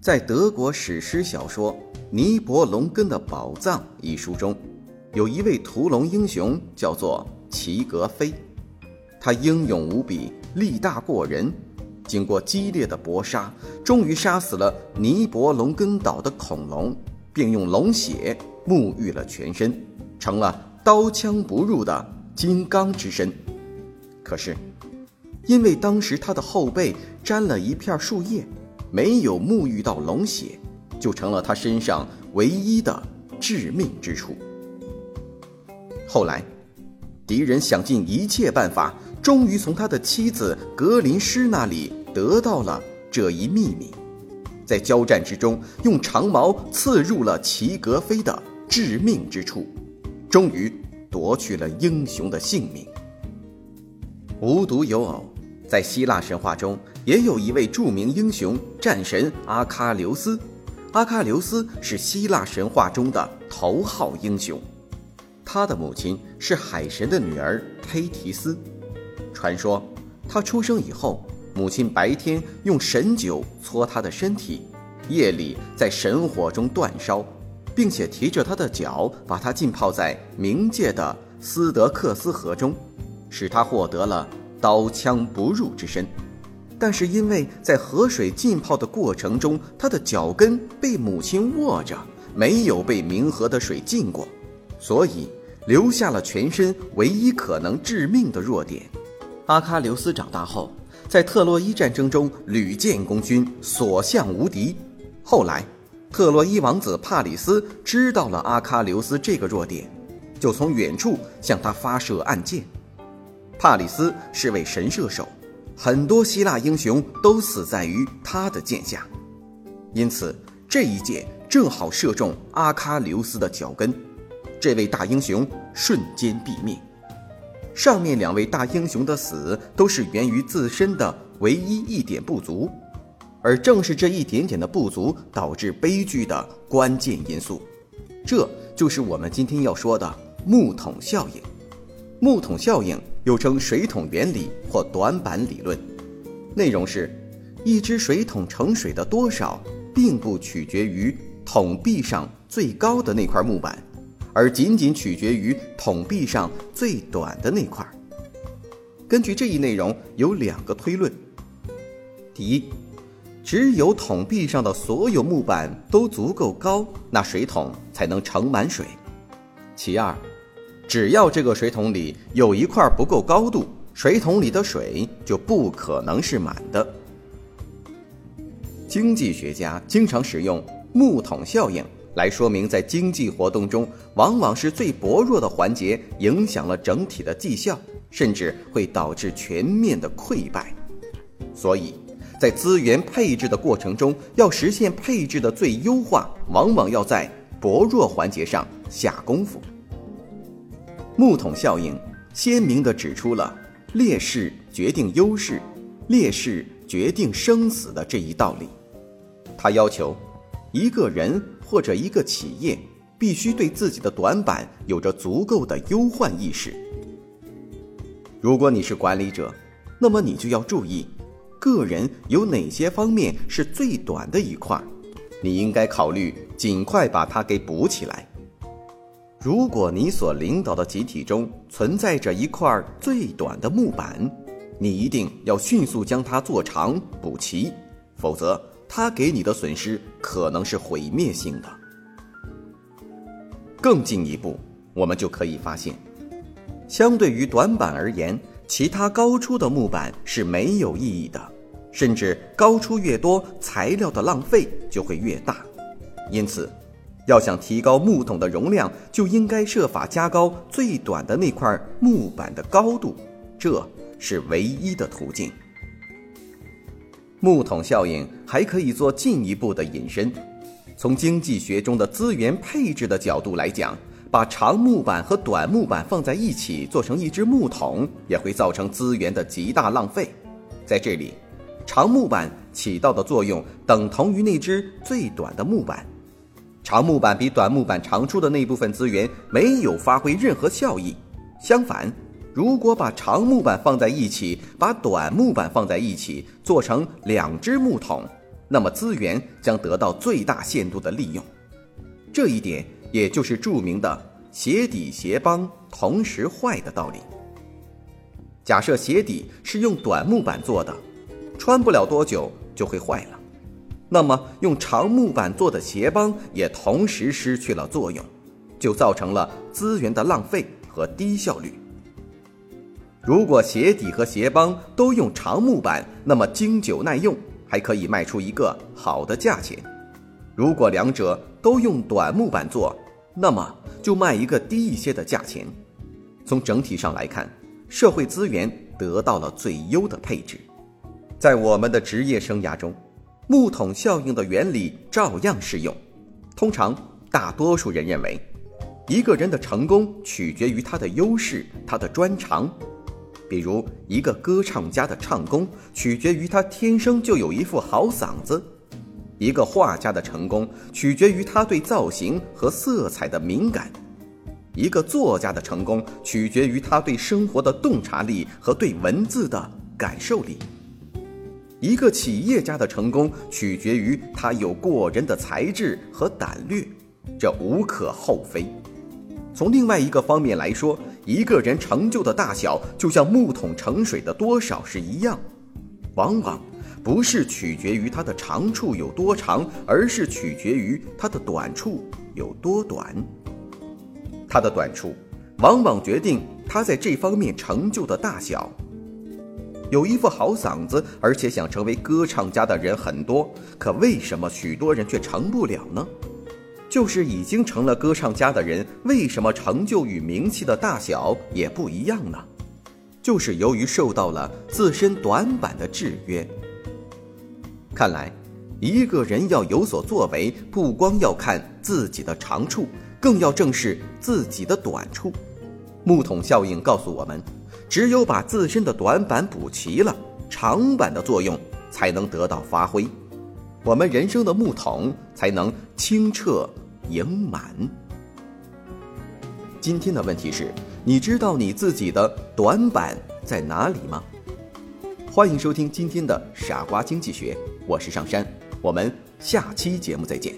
在德国史诗小说《尼伯龙根的宝藏》一书中，有一位屠龙英雄，叫做齐格飞。他英勇无比，力大过人。经过激烈的搏杀，终于杀死了尼伯龙根岛的恐龙，并用龙血沐浴了全身，成了刀枪不入的金刚之身。可是，因为当时他的后背沾了一片树叶。没有沐浴到龙血，就成了他身上唯一的致命之处。后来，敌人想尽一切办法，终于从他的妻子格林施那里得到了这一秘密，在交战之中，用长矛刺入了齐格飞的致命之处，终于夺去了英雄的性命。无独有偶。在希腊神话中，也有一位著名英雄战神阿喀琉斯。阿喀琉斯是希腊神话中的头号英雄，他的母亲是海神的女儿忒提斯。传说他出生以后，母亲白天用神酒搓他的身体，夜里在神火中煅烧，并且提着他的脚，把他浸泡在冥界的斯德克斯河中，使他获得了。刀枪不入之身，但是因为在河水浸泡的过程中，他的脚跟被母亲握着，没有被冥河的水浸过，所以留下了全身唯一可能致命的弱点。阿喀琉斯长大后，在特洛伊战争中屡建功勋，所向无敌。后来，特洛伊王子帕里斯知道了阿喀琉斯这个弱点，就从远处向他发射暗箭。帕里斯是位神射手，很多希腊英雄都死在于他的剑下，因此这一箭正好射中阿喀琉斯的脚跟，这位大英雄瞬间毙命。上面两位大英雄的死都是源于自身的唯一一点不足，而正是这一点点的不足导致悲剧的关键因素，这就是我们今天要说的木桶效应。木桶效应又称水桶原理或短板理论，内容是：一只水桶盛水的多少，并不取决于桶壁上最高的那块木板，而仅仅取决于桶壁上最短的那块。根据这一内容，有两个推论：第一，只有桶壁上的所有木板都足够高，那水桶才能盛满水；其二。只要这个水桶里有一块不够高度，水桶里的水就不可能是满的。经济学家经常使用木桶效应来说明，在经济活动中，往往是最薄弱的环节影响了整体的绩效，甚至会导致全面的溃败。所以，在资源配置的过程中，要实现配置的最优化，往往要在薄弱环节上下功夫。木桶效应鲜明地指出了劣势决定优势、劣势决定生死的这一道理。他要求一个人或者一个企业必须对自己的短板有着足够的忧患意识。如果你是管理者，那么你就要注意，个人有哪些方面是最短的一块，你应该考虑尽快把它给补起来。如果你所领导的集体中存在着一块最短的木板，你一定要迅速将它做长补齐，否则它给你的损失可能是毁灭性的。更进一步，我们就可以发现，相对于短板而言，其他高出的木板是没有意义的，甚至高出越多，材料的浪费就会越大。因此。要想提高木桶的容量，就应该设法加高最短的那块木板的高度，这是唯一的途径。木桶效应还可以做进一步的引申，从经济学中的资源配置的角度来讲，把长木板和短木板放在一起做成一只木桶，也会造成资源的极大浪费。在这里，长木板起到的作用等同于那只最短的木板，长木板比短木板长出的那部分资源没有发挥任何效益。相反，如果把长木板放在一起，把短木板放在一起，做成两只木桶，那么资源将得到最大限度的利用。这一点也就是著名的“鞋底鞋帮同时坏”的道理。假设鞋底是用短木板做的，穿不了多久就会坏了，那么用长木板做的鞋帮也同时失去了作用，就造成了资源的浪费和低效率。如果鞋底和鞋帮都用长木板，那么经久耐用，还可以卖出一个好的价钱；如果两者都用短木板做，那么就卖一个低一些的价钱。从整体上来看，社会资源得到了最优的配置。在我们的职业生涯中，木桶效应的原理照样适用。通常，大多数人认为，一个人的成功取决于他的优势，他的专长。比如，一个歌唱家的唱功取决于他天生就有一副好嗓子；一个画家的成功取决于他对造型和色彩的敏感；一个作家的成功取决于他对生活的洞察力和对文字的感受力；一个企业家的成功取决于他有过人的才智和胆略，这无可厚非。从另外一个方面来说，一个人成就的大小就像木桶盛水的多少是一样，往往不是取决于他的长处有多长，而是取决于他的短处有多短。他的短处往往决定他在这方面成就的大小。有一副好嗓子，而且想成为歌唱家的人很多，可为什么许多人却成不了呢？就是已经成了歌唱家的人，为什么成就与名气的大小也不一样呢？就是由于受到了自身短板的制约。看来，一个人要有所作为，不光要看自己的长处，更要正视自己的短处。木桶效应告诉我们，只有把自身的短板补齐了，长板的作用才能得到发挥。我们人生的木桶才能清澈盈满。今天的问题是：你知道你自己的短板在哪里吗？欢迎收听今天的《傻瓜经济学》，我是上山，我们下期节目再见。